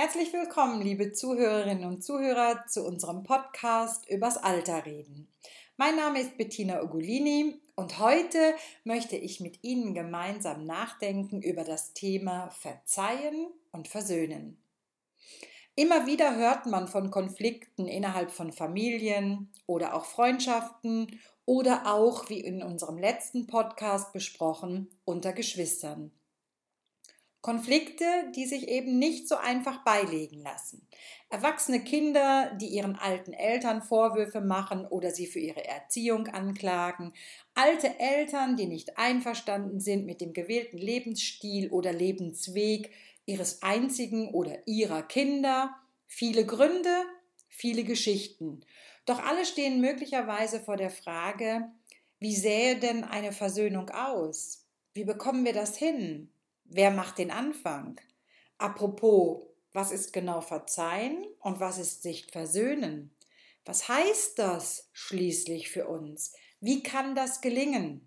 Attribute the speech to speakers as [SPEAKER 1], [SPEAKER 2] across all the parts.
[SPEAKER 1] Herzlich willkommen, liebe Zuhörerinnen und Zuhörer, zu unserem Podcast übers Alter reden. Mein Name ist Bettina Ugolini und heute möchte ich mit Ihnen gemeinsam nachdenken über das Thema Verzeihen und Versöhnen. Immer wieder hört man von Konflikten innerhalb von Familien oder auch Freundschaften oder auch, wie in unserem letzten Podcast besprochen, unter Geschwistern. Konflikte, die sich eben nicht so einfach beilegen lassen. Erwachsene Kinder, die ihren alten Eltern Vorwürfe machen oder sie für ihre Erziehung anklagen. Alte Eltern, die nicht einverstanden sind mit dem gewählten Lebensstil oder Lebensweg ihres einzigen oder ihrer Kinder. Viele Gründe, viele Geschichten. Doch alle stehen möglicherweise vor der Frage, wie sähe denn eine Versöhnung aus? Wie bekommen wir das hin? Wer macht den Anfang? Apropos, was ist genau Verzeihen und was ist sich versöhnen? Was heißt das schließlich für uns? Wie kann das gelingen?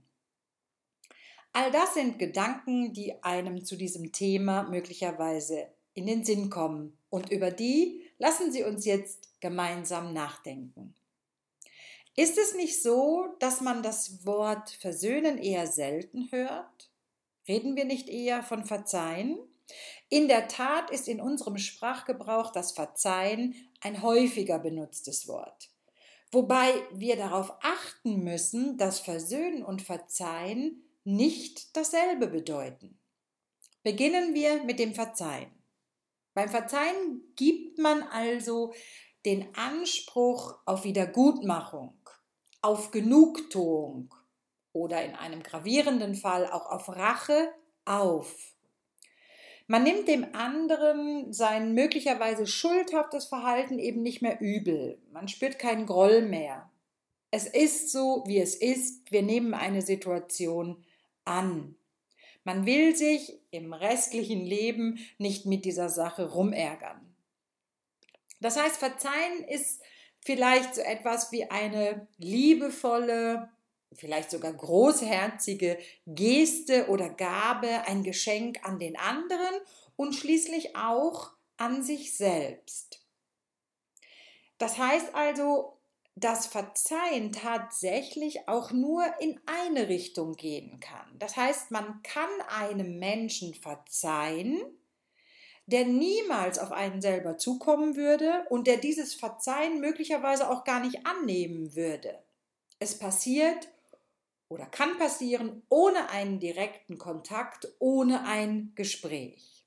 [SPEAKER 1] All das sind Gedanken, die einem zu diesem Thema möglicherweise in den Sinn kommen und über die lassen Sie uns jetzt gemeinsam nachdenken. Ist es nicht so, dass man das Wort versöhnen eher selten hört? Reden wir nicht eher von Verzeihen? In der Tat ist in unserem Sprachgebrauch das Verzeihen ein häufiger benutztes Wort. Wobei wir darauf achten müssen, dass Versöhnen und Verzeihen nicht dasselbe bedeuten. Beginnen wir mit dem Verzeihen. Beim Verzeihen gibt man also den Anspruch auf Wiedergutmachung, auf Genugtuung, oder in einem gravierenden Fall auch auf Rache auf. Man nimmt dem anderen sein möglicherweise schuldhaftes Verhalten eben nicht mehr übel. Man spürt keinen Groll mehr. Es ist so, wie es ist. Wir nehmen eine Situation an. Man will sich im restlichen Leben nicht mit dieser Sache rumärgern. Das heißt, verzeihen ist vielleicht so etwas wie eine liebevolle, vielleicht sogar großherzige Geste oder Gabe, ein Geschenk an den anderen und schließlich auch an sich selbst. Das heißt also, dass Verzeihen tatsächlich auch nur in eine Richtung gehen kann. Das heißt, man kann einem Menschen verzeihen, der niemals auf einen selber zukommen würde und der dieses Verzeihen möglicherweise auch gar nicht annehmen würde. Es passiert oder kann passieren ohne einen direkten Kontakt, ohne ein Gespräch.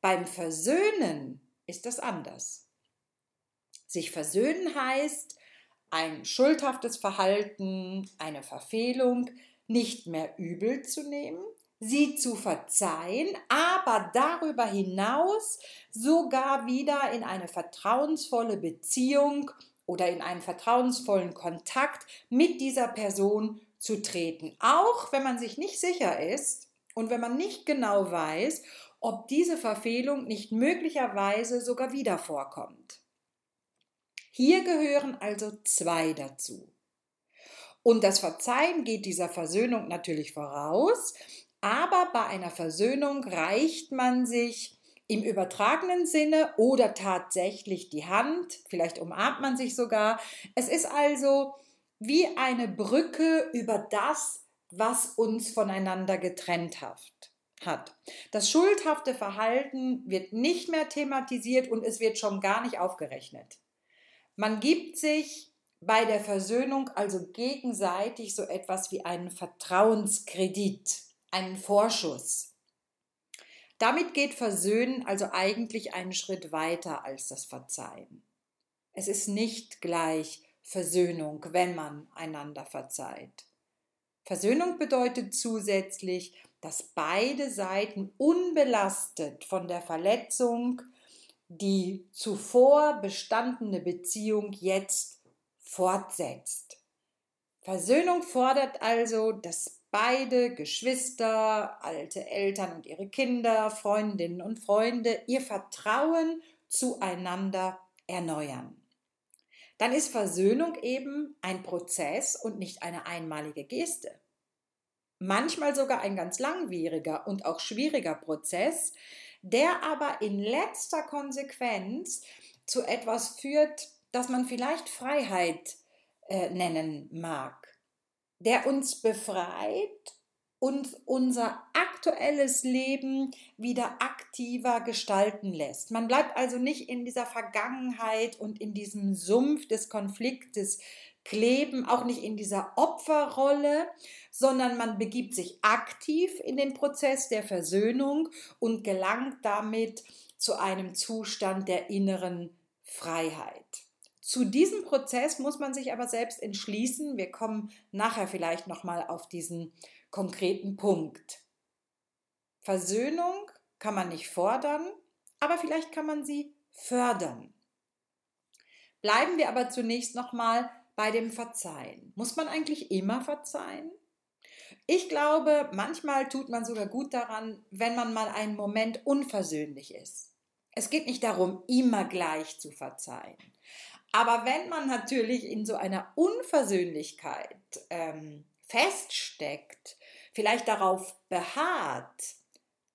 [SPEAKER 1] Beim Versöhnen ist das anders. Sich versöhnen heißt, ein schuldhaftes Verhalten, eine Verfehlung nicht mehr übel zu nehmen, sie zu verzeihen, aber darüber hinaus sogar wieder in eine vertrauensvolle Beziehung oder in einen vertrauensvollen Kontakt mit dieser Person zu treten, auch wenn man sich nicht sicher ist und wenn man nicht genau weiß, ob diese Verfehlung nicht möglicherweise sogar wieder vorkommt. Hier gehören also zwei dazu. Und das Verzeihen geht dieser Versöhnung natürlich voraus, aber bei einer Versöhnung reicht man sich im übertragenen Sinne oder tatsächlich die Hand, vielleicht umarmt man sich sogar. Es ist also wie eine Brücke über das, was uns voneinander getrennt hat. Das schuldhafte Verhalten wird nicht mehr thematisiert und es wird schon gar nicht aufgerechnet. Man gibt sich bei der Versöhnung also gegenseitig so etwas wie einen Vertrauenskredit, einen Vorschuss. Damit geht Versöhnen also eigentlich einen Schritt weiter als das Verzeihen. Es ist nicht gleich Versöhnung, wenn man einander verzeiht. Versöhnung bedeutet zusätzlich, dass beide Seiten unbelastet von der Verletzung die zuvor bestandene Beziehung jetzt fortsetzt. Versöhnung fordert also, dass beide Geschwister, alte Eltern und ihre Kinder, Freundinnen und Freunde ihr Vertrauen zueinander erneuern dann ist Versöhnung eben ein Prozess und nicht eine einmalige Geste. manchmal sogar ein ganz langwieriger und auch schwieriger Prozess, der aber in letzter Konsequenz zu etwas führt, das man vielleicht Freiheit äh, nennen mag, der uns befreit und unser aktuelles Leben wieder aktiver gestalten lässt. Man bleibt also nicht in dieser Vergangenheit und in diesem Sumpf des Konfliktes kleben, auch nicht in dieser Opferrolle, sondern man begibt sich aktiv in den Prozess der Versöhnung und gelangt damit zu einem Zustand der inneren Freiheit. Zu diesem Prozess muss man sich aber selbst entschließen. Wir kommen nachher vielleicht noch mal auf diesen konkreten Punkt. Versöhnung kann man nicht fordern, aber vielleicht kann man sie fördern. Bleiben wir aber zunächst noch mal bei dem Verzeihen. Muss man eigentlich immer verzeihen? Ich glaube, manchmal tut man sogar gut daran, wenn man mal einen Moment unversöhnlich ist. Es geht nicht darum, immer gleich zu verzeihen. Aber wenn man natürlich in so einer Unversöhnlichkeit ähm, feststeckt, vielleicht darauf beharrt,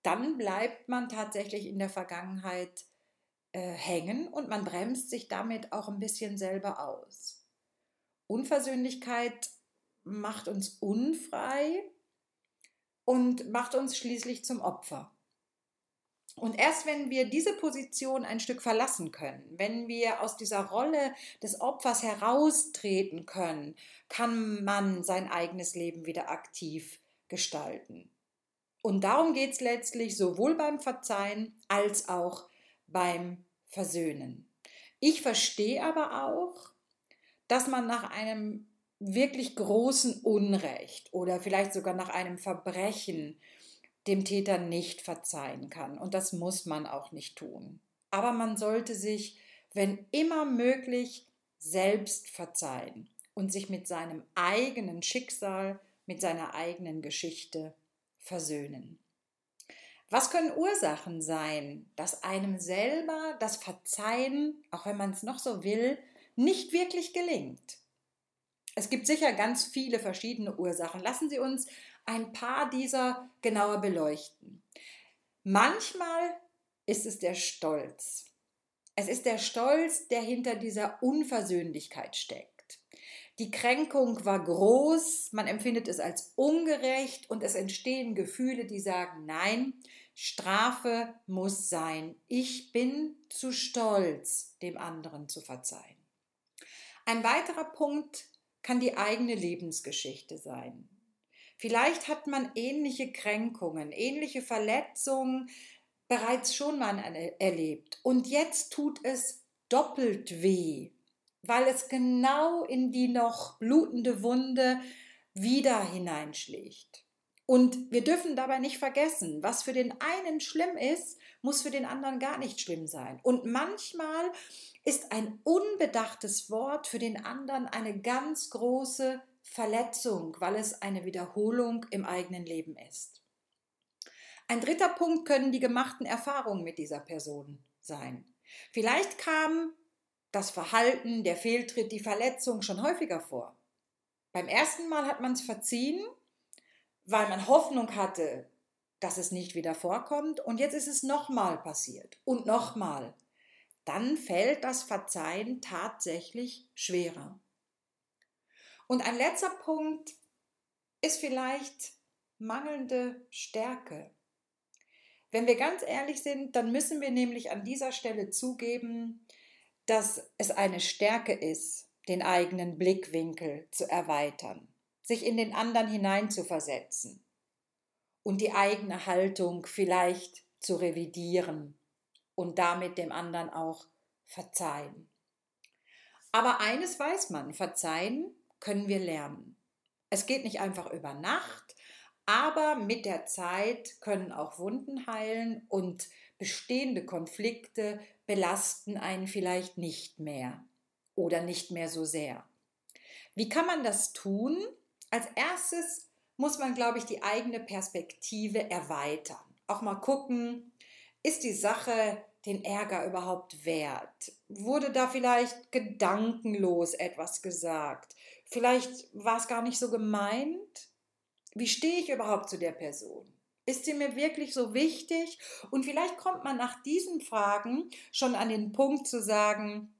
[SPEAKER 1] dann bleibt man tatsächlich in der Vergangenheit äh, hängen und man bremst sich damit auch ein bisschen selber aus. Unversöhnlichkeit macht uns unfrei und macht uns schließlich zum Opfer. Und erst wenn wir diese Position ein Stück verlassen können, wenn wir aus dieser Rolle des Opfers heraustreten können, kann man sein eigenes Leben wieder aktiv gestalten. Und darum geht es letztlich sowohl beim Verzeihen als auch beim Versöhnen. Ich verstehe aber auch, dass man nach einem wirklich großen Unrecht oder vielleicht sogar nach einem Verbrechen dem Täter nicht verzeihen kann. Und das muss man auch nicht tun. Aber man sollte sich, wenn immer möglich, selbst verzeihen und sich mit seinem eigenen Schicksal, mit seiner eigenen Geschichte versöhnen. Was können Ursachen sein, dass einem selber das Verzeihen, auch wenn man es noch so will, nicht wirklich gelingt. Es gibt sicher ganz viele verschiedene Ursachen. Lassen Sie uns ein paar dieser genauer beleuchten. Manchmal ist es der Stolz. Es ist der Stolz, der hinter dieser Unversöhnlichkeit steckt. Die Kränkung war groß, man empfindet es als ungerecht und es entstehen Gefühle, die sagen, nein, Strafe muss sein. Ich bin zu stolz, dem anderen zu verzeihen. Ein weiterer Punkt kann die eigene Lebensgeschichte sein. Vielleicht hat man ähnliche Kränkungen, ähnliche Verletzungen bereits schon mal erlebt und jetzt tut es doppelt weh, weil es genau in die noch blutende Wunde wieder hineinschlägt. Und wir dürfen dabei nicht vergessen, was für den einen schlimm ist, muss für den anderen gar nicht schlimm sein. Und manchmal ist ein unbedachtes Wort für den anderen eine ganz große Verletzung, weil es eine Wiederholung im eigenen Leben ist. Ein dritter Punkt können die gemachten Erfahrungen mit dieser Person sein. Vielleicht kam das Verhalten, der Fehltritt, die Verletzung schon häufiger vor. Beim ersten Mal hat man es verziehen, weil man Hoffnung hatte, dass es nicht wieder vorkommt und jetzt ist es nochmal passiert und nochmal dann fällt das Verzeihen tatsächlich schwerer. Und ein letzter Punkt ist vielleicht mangelnde Stärke. Wenn wir ganz ehrlich sind, dann müssen wir nämlich an dieser Stelle zugeben, dass es eine Stärke ist, den eigenen Blickwinkel zu erweitern, sich in den anderen hineinzuversetzen und die eigene Haltung vielleicht zu revidieren und damit dem anderen auch verzeihen. Aber eines weiß man, verzeihen können wir lernen. Es geht nicht einfach über Nacht, aber mit der Zeit können auch Wunden heilen und bestehende Konflikte belasten einen vielleicht nicht mehr oder nicht mehr so sehr. Wie kann man das tun? Als erstes muss man, glaube ich, die eigene Perspektive erweitern. Auch mal gucken, ist die Sache den Ärger überhaupt wert? Wurde da vielleicht gedankenlos etwas gesagt? Vielleicht war es gar nicht so gemeint? Wie stehe ich überhaupt zu der Person? Ist sie mir wirklich so wichtig? Und vielleicht kommt man nach diesen Fragen schon an den Punkt zu sagen,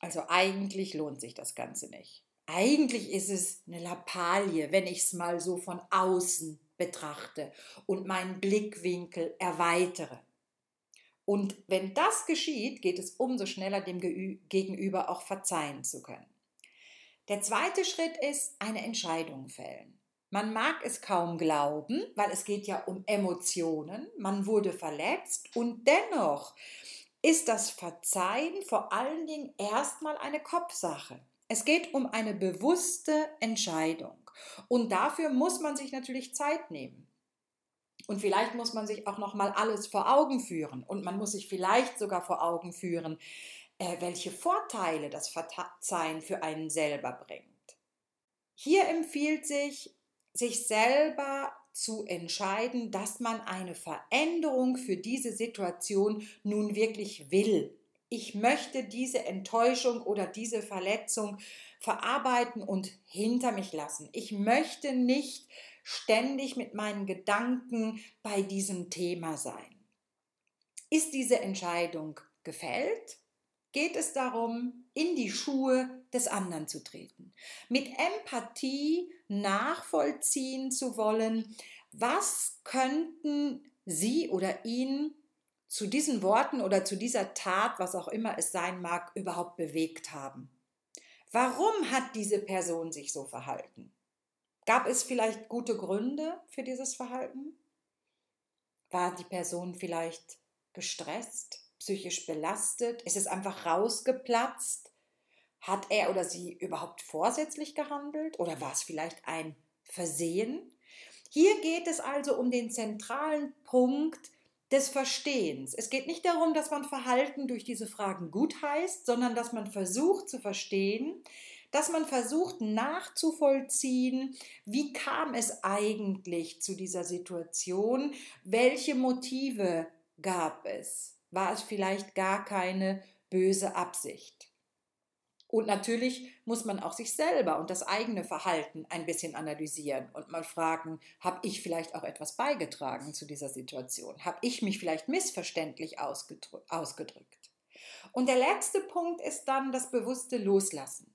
[SPEAKER 1] also eigentlich lohnt sich das Ganze nicht. Eigentlich ist es eine Lappalie, wenn ich es mal so von außen betrachte und meinen Blickwinkel erweitere. Und wenn das geschieht, geht es umso schneller dem Gegenüber auch verzeihen zu können. Der zweite Schritt ist eine Entscheidung fällen. Man mag es kaum glauben, weil es geht ja um Emotionen. Man wurde verletzt und dennoch ist das Verzeihen vor allen Dingen erstmal eine Kopfsache. Es geht um eine bewusste Entscheidung. Und dafür muss man sich natürlich Zeit nehmen. Und vielleicht muss man sich auch noch mal alles vor Augen führen und man muss sich vielleicht sogar vor Augen führen, äh, welche Vorteile das Verzeihen für einen selber bringt. Hier empfiehlt sich sich selber zu entscheiden, dass man eine Veränderung für diese Situation nun wirklich will. Ich möchte diese Enttäuschung oder diese Verletzung verarbeiten und hinter mich lassen. Ich möchte nicht ständig mit meinen Gedanken bei diesem Thema sein. Ist diese Entscheidung gefällt? Geht es darum, in die Schuhe des anderen zu treten, mit Empathie nachvollziehen zu wollen, was könnten Sie oder ihn zu diesen Worten oder zu dieser Tat, was auch immer es sein mag, überhaupt bewegt haben. Warum hat diese Person sich so verhalten? Gab es vielleicht gute Gründe für dieses Verhalten? War die Person vielleicht gestresst? Psychisch belastet? Ist es einfach rausgeplatzt? Hat er oder sie überhaupt vorsätzlich gehandelt oder war es vielleicht ein Versehen? Hier geht es also um den zentralen Punkt des Verstehens. Es geht nicht darum, dass man Verhalten durch diese Fragen gut heißt, sondern dass man versucht zu verstehen, dass man versucht nachzuvollziehen, wie kam es eigentlich zu dieser Situation, welche Motive gab es war es vielleicht gar keine böse Absicht. Und natürlich muss man auch sich selber und das eigene Verhalten ein bisschen analysieren und mal fragen, habe ich vielleicht auch etwas beigetragen zu dieser Situation? Habe ich mich vielleicht missverständlich ausgedrückt? Und der letzte Punkt ist dann das bewusste Loslassen.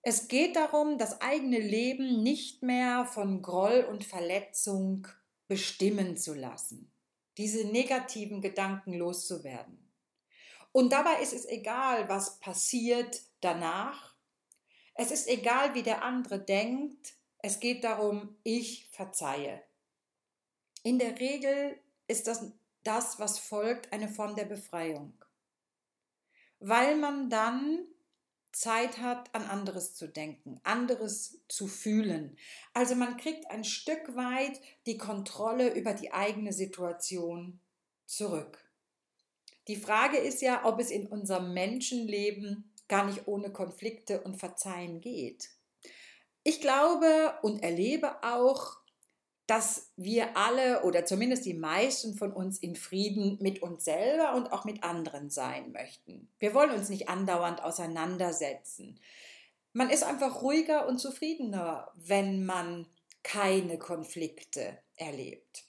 [SPEAKER 1] Es geht darum, das eigene Leben nicht mehr von Groll und Verletzung bestimmen zu lassen diese negativen Gedanken loszuwerden. Und dabei ist es egal, was passiert danach. Es ist egal, wie der andere denkt. Es geht darum, ich verzeihe. In der Regel ist das, das, was folgt, eine Form der Befreiung. Weil man dann Zeit hat, an anderes zu denken, anderes zu fühlen. Also man kriegt ein Stück weit die Kontrolle über die eigene Situation zurück. Die Frage ist ja, ob es in unserem Menschenleben gar nicht ohne Konflikte und Verzeihen geht. Ich glaube und erlebe auch, dass wir alle oder zumindest die meisten von uns in Frieden mit uns selber und auch mit anderen sein möchten. Wir wollen uns nicht andauernd auseinandersetzen. Man ist einfach ruhiger und zufriedener, wenn man keine Konflikte erlebt.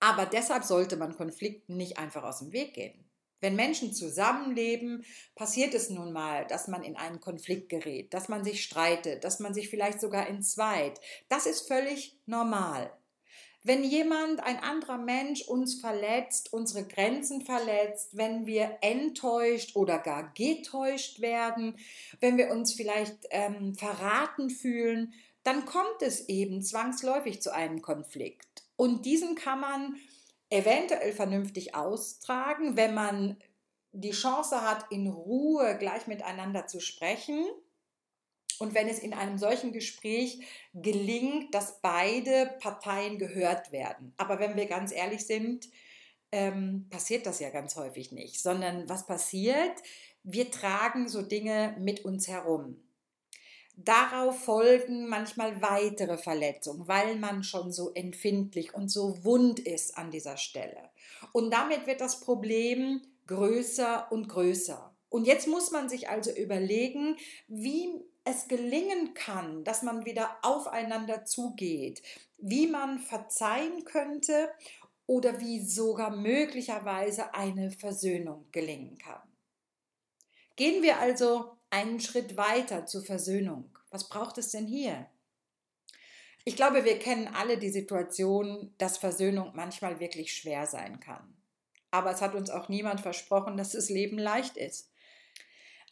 [SPEAKER 1] Aber deshalb sollte man Konflikten nicht einfach aus dem Weg gehen. Wenn Menschen zusammenleben, passiert es nun mal, dass man in einen Konflikt gerät, dass man sich streitet, dass man sich vielleicht sogar entzweit. Das ist völlig normal. Wenn jemand, ein anderer Mensch uns verletzt, unsere Grenzen verletzt, wenn wir enttäuscht oder gar getäuscht werden, wenn wir uns vielleicht ähm, verraten fühlen, dann kommt es eben zwangsläufig zu einem Konflikt. Und diesen kann man eventuell vernünftig austragen, wenn man die Chance hat, in Ruhe gleich miteinander zu sprechen. Und wenn es in einem solchen Gespräch gelingt, dass beide Parteien gehört werden. Aber wenn wir ganz ehrlich sind, ähm, passiert das ja ganz häufig nicht, sondern was passiert? Wir tragen so Dinge mit uns herum. Darauf folgen manchmal weitere Verletzungen, weil man schon so empfindlich und so wund ist an dieser Stelle. Und damit wird das Problem größer und größer. Und jetzt muss man sich also überlegen, wie es gelingen kann, dass man wieder aufeinander zugeht, wie man verzeihen könnte oder wie sogar möglicherweise eine Versöhnung gelingen kann. Gehen wir also einen Schritt weiter zur Versöhnung. Was braucht es denn hier? Ich glaube, wir kennen alle die Situation, dass Versöhnung manchmal wirklich schwer sein kann. Aber es hat uns auch niemand versprochen, dass das Leben leicht ist.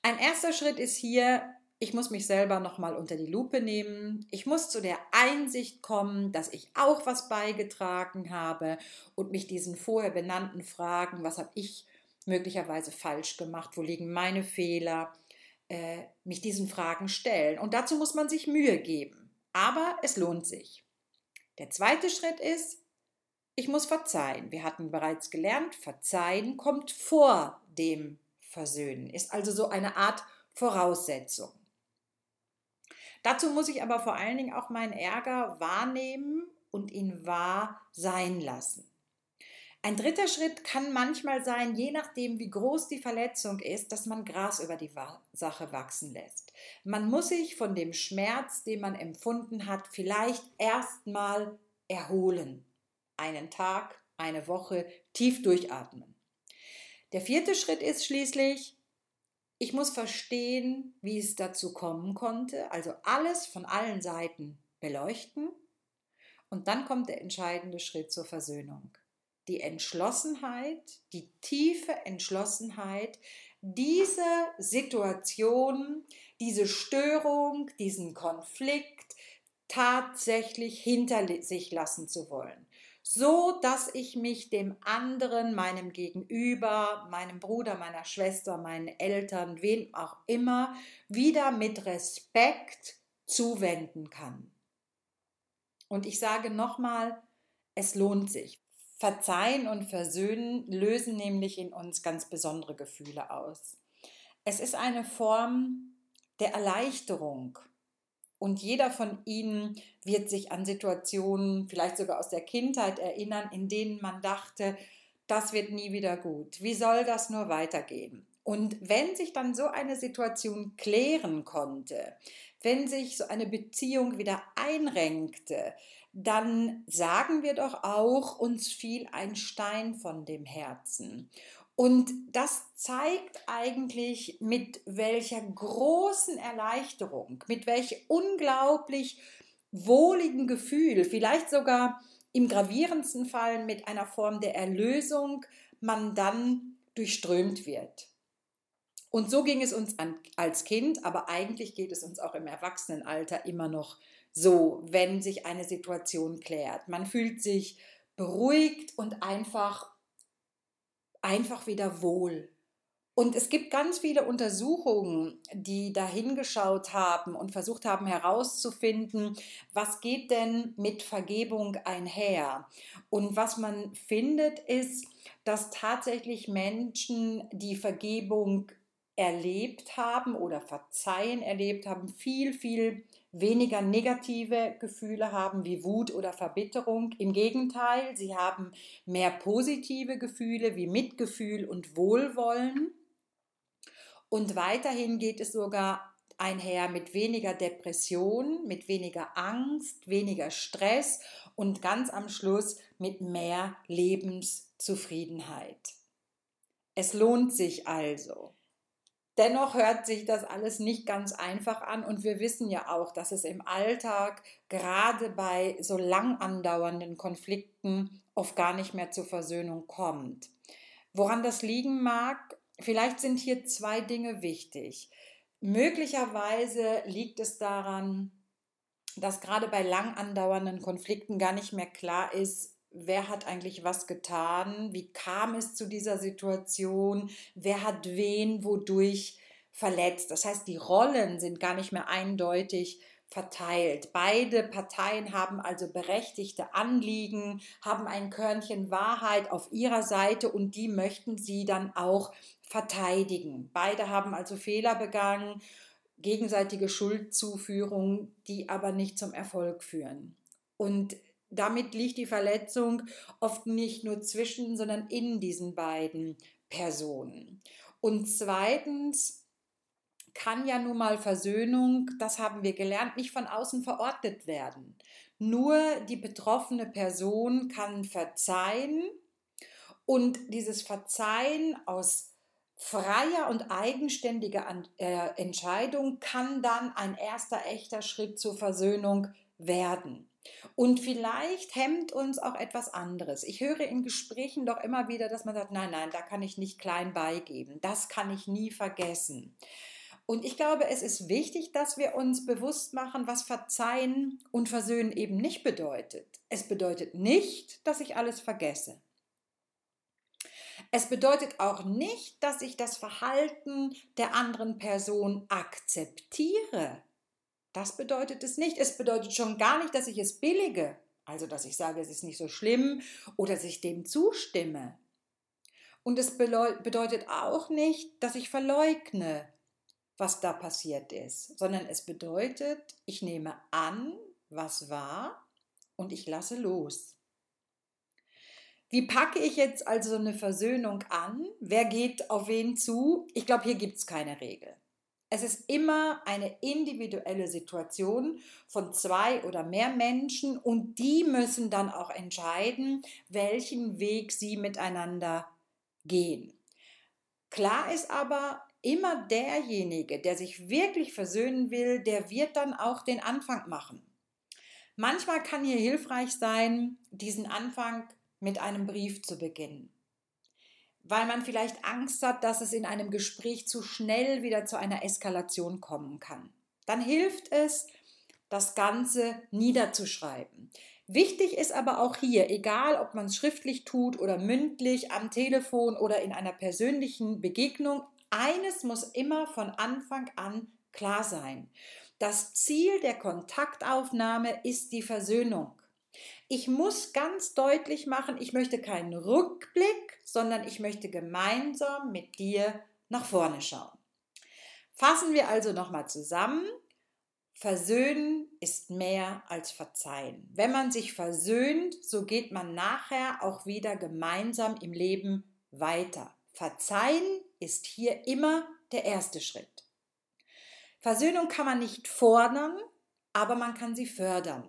[SPEAKER 1] Ein erster Schritt ist hier, ich muss mich selber nochmal unter die Lupe nehmen. Ich muss zu der Einsicht kommen, dass ich auch was beigetragen habe und mich diesen vorher benannten Fragen, was habe ich möglicherweise falsch gemacht, wo liegen meine Fehler, äh, mich diesen Fragen stellen. Und dazu muss man sich Mühe geben. Aber es lohnt sich. Der zweite Schritt ist, ich muss verzeihen. Wir hatten bereits gelernt, verzeihen kommt vor dem Versöhnen, ist also so eine Art Voraussetzung. Dazu muss ich aber vor allen Dingen auch meinen Ärger wahrnehmen und ihn wahr sein lassen. Ein dritter Schritt kann manchmal sein, je nachdem, wie groß die Verletzung ist, dass man Gras über die Sache wachsen lässt. Man muss sich von dem Schmerz, den man empfunden hat, vielleicht erstmal erholen. Einen Tag, eine Woche tief durchatmen. Der vierte Schritt ist schließlich, ich muss verstehen, wie es dazu kommen konnte, also alles von allen Seiten beleuchten. Und dann kommt der entscheidende Schritt zur Versöhnung. Die Entschlossenheit, die tiefe Entschlossenheit, diese Situation, diese Störung, diesen Konflikt tatsächlich hinter sich lassen zu wollen so dass ich mich dem anderen, meinem Gegenüber, meinem Bruder, meiner Schwester, meinen Eltern, wem auch immer, wieder mit Respekt zuwenden kann. Und ich sage nochmal, es lohnt sich. Verzeihen und Versöhnen lösen nämlich in uns ganz besondere Gefühle aus. Es ist eine Form der Erleichterung, und jeder von ihnen wird sich an Situationen, vielleicht sogar aus der Kindheit erinnern, in denen man dachte, das wird nie wieder gut. Wie soll das nur weitergehen? Und wenn sich dann so eine Situation klären konnte, wenn sich so eine Beziehung wieder einrenkte, dann sagen wir doch auch, uns fiel ein Stein von dem Herzen. Und das zeigt eigentlich, mit welcher großen Erleichterung, mit welch unglaublich wohligen Gefühl, vielleicht sogar im gravierendsten Fall mit einer Form der Erlösung, man dann durchströmt wird. Und so ging es uns als Kind, aber eigentlich geht es uns auch im Erwachsenenalter immer noch so, wenn sich eine Situation klärt. Man fühlt sich beruhigt und einfach einfach wieder wohl. Und es gibt ganz viele Untersuchungen, die da hingeschaut haben und versucht haben herauszufinden, was geht denn mit Vergebung einher. Und was man findet, ist, dass tatsächlich Menschen, die Vergebung erlebt haben oder Verzeihen erlebt haben, viel, viel weniger negative Gefühle haben wie Wut oder Verbitterung. Im Gegenteil, sie haben mehr positive Gefühle wie Mitgefühl und Wohlwollen. Und weiterhin geht es sogar einher mit weniger Depression, mit weniger Angst, weniger Stress und ganz am Schluss mit mehr Lebenszufriedenheit. Es lohnt sich also. Dennoch hört sich das alles nicht ganz einfach an und wir wissen ja auch, dass es im Alltag gerade bei so lang andauernden Konflikten oft gar nicht mehr zur Versöhnung kommt. Woran das liegen mag, vielleicht sind hier zwei Dinge wichtig. Möglicherweise liegt es daran, dass gerade bei lang andauernden Konflikten gar nicht mehr klar ist, wer hat eigentlich was getan, wie kam es zu dieser Situation, wer hat wen wodurch verletzt. Das heißt, die Rollen sind gar nicht mehr eindeutig verteilt. Beide Parteien haben also berechtigte Anliegen, haben ein Körnchen Wahrheit auf ihrer Seite und die möchten sie dann auch verteidigen. Beide haben also Fehler begangen, gegenseitige Schuldzuführung, die aber nicht zum Erfolg führen. Und damit liegt die Verletzung oft nicht nur zwischen, sondern in diesen beiden Personen. Und zweitens kann ja nun mal Versöhnung, das haben wir gelernt, nicht von außen verordnet werden. Nur die betroffene Person kann verzeihen und dieses Verzeihen aus freier und eigenständiger äh, Entscheidung kann dann ein erster echter Schritt zur Versöhnung werden. Und vielleicht hemmt uns auch etwas anderes. Ich höre in Gesprächen doch immer wieder, dass man sagt, nein, nein, da kann ich nicht klein beigeben, das kann ich nie vergessen. Und ich glaube, es ist wichtig, dass wir uns bewusst machen, was Verzeihen und Versöhnen eben nicht bedeutet. Es bedeutet nicht, dass ich alles vergesse. Es bedeutet auch nicht, dass ich das Verhalten der anderen Person akzeptiere. Das bedeutet es nicht. Es bedeutet schon gar nicht, dass ich es billige. Also, dass ich sage, es ist nicht so schlimm oder dass ich dem zustimme. Und es bedeutet auch nicht, dass ich verleugne, was da passiert ist, sondern es bedeutet, ich nehme an, was war und ich lasse los. Wie packe ich jetzt also eine Versöhnung an? Wer geht auf wen zu? Ich glaube, hier gibt es keine Regel. Es ist immer eine individuelle Situation von zwei oder mehr Menschen und die müssen dann auch entscheiden, welchen Weg sie miteinander gehen. Klar ist aber, immer derjenige, der sich wirklich versöhnen will, der wird dann auch den Anfang machen. Manchmal kann hier hilfreich sein, diesen Anfang mit einem Brief zu beginnen, weil man vielleicht Angst hat, dass es in einem Gespräch zu schnell wieder zu einer Eskalation kommen kann. Dann hilft es, das Ganze niederzuschreiben. Wichtig ist aber auch hier, egal ob man es schriftlich tut oder mündlich, am Telefon oder in einer persönlichen Begegnung, eines muss immer von Anfang an klar sein. Das Ziel der Kontaktaufnahme ist die Versöhnung. Ich muss ganz deutlich machen, ich möchte keinen Rückblick, sondern ich möchte gemeinsam mit dir nach vorne schauen. Fassen wir also nochmal zusammen. Versöhnen ist mehr als verzeihen. Wenn man sich versöhnt, so geht man nachher auch wieder gemeinsam im Leben weiter. Verzeihen ist hier immer der erste Schritt. Versöhnung kann man nicht fordern, aber man kann sie fördern.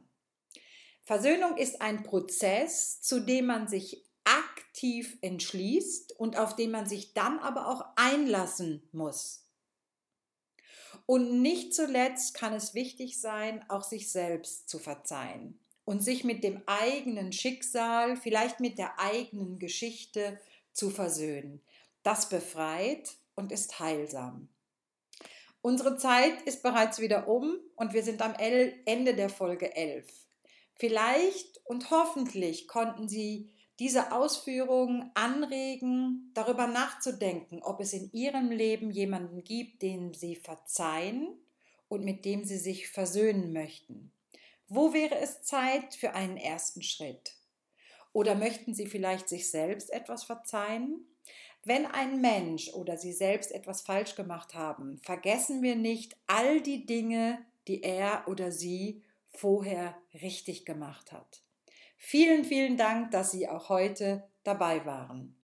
[SPEAKER 1] Versöhnung ist ein Prozess, zu dem man sich aktiv entschließt und auf den man sich dann aber auch einlassen muss. Und nicht zuletzt kann es wichtig sein, auch sich selbst zu verzeihen und sich mit dem eigenen Schicksal, vielleicht mit der eigenen Geschichte zu versöhnen. Das befreit und ist heilsam. Unsere Zeit ist bereits wieder um und wir sind am Ende der Folge 11. Vielleicht und hoffentlich konnten Sie diese Ausführungen anregen, darüber nachzudenken, ob es in Ihrem Leben jemanden gibt, den Sie verzeihen und mit dem Sie sich versöhnen möchten. Wo wäre es Zeit für einen ersten Schritt? Oder möchten Sie vielleicht sich selbst etwas verzeihen? Wenn ein Mensch oder Sie selbst etwas falsch gemacht haben, vergessen wir nicht all die Dinge, die er oder sie vorher richtig gemacht hat. Vielen, vielen Dank, dass Sie auch heute dabei waren.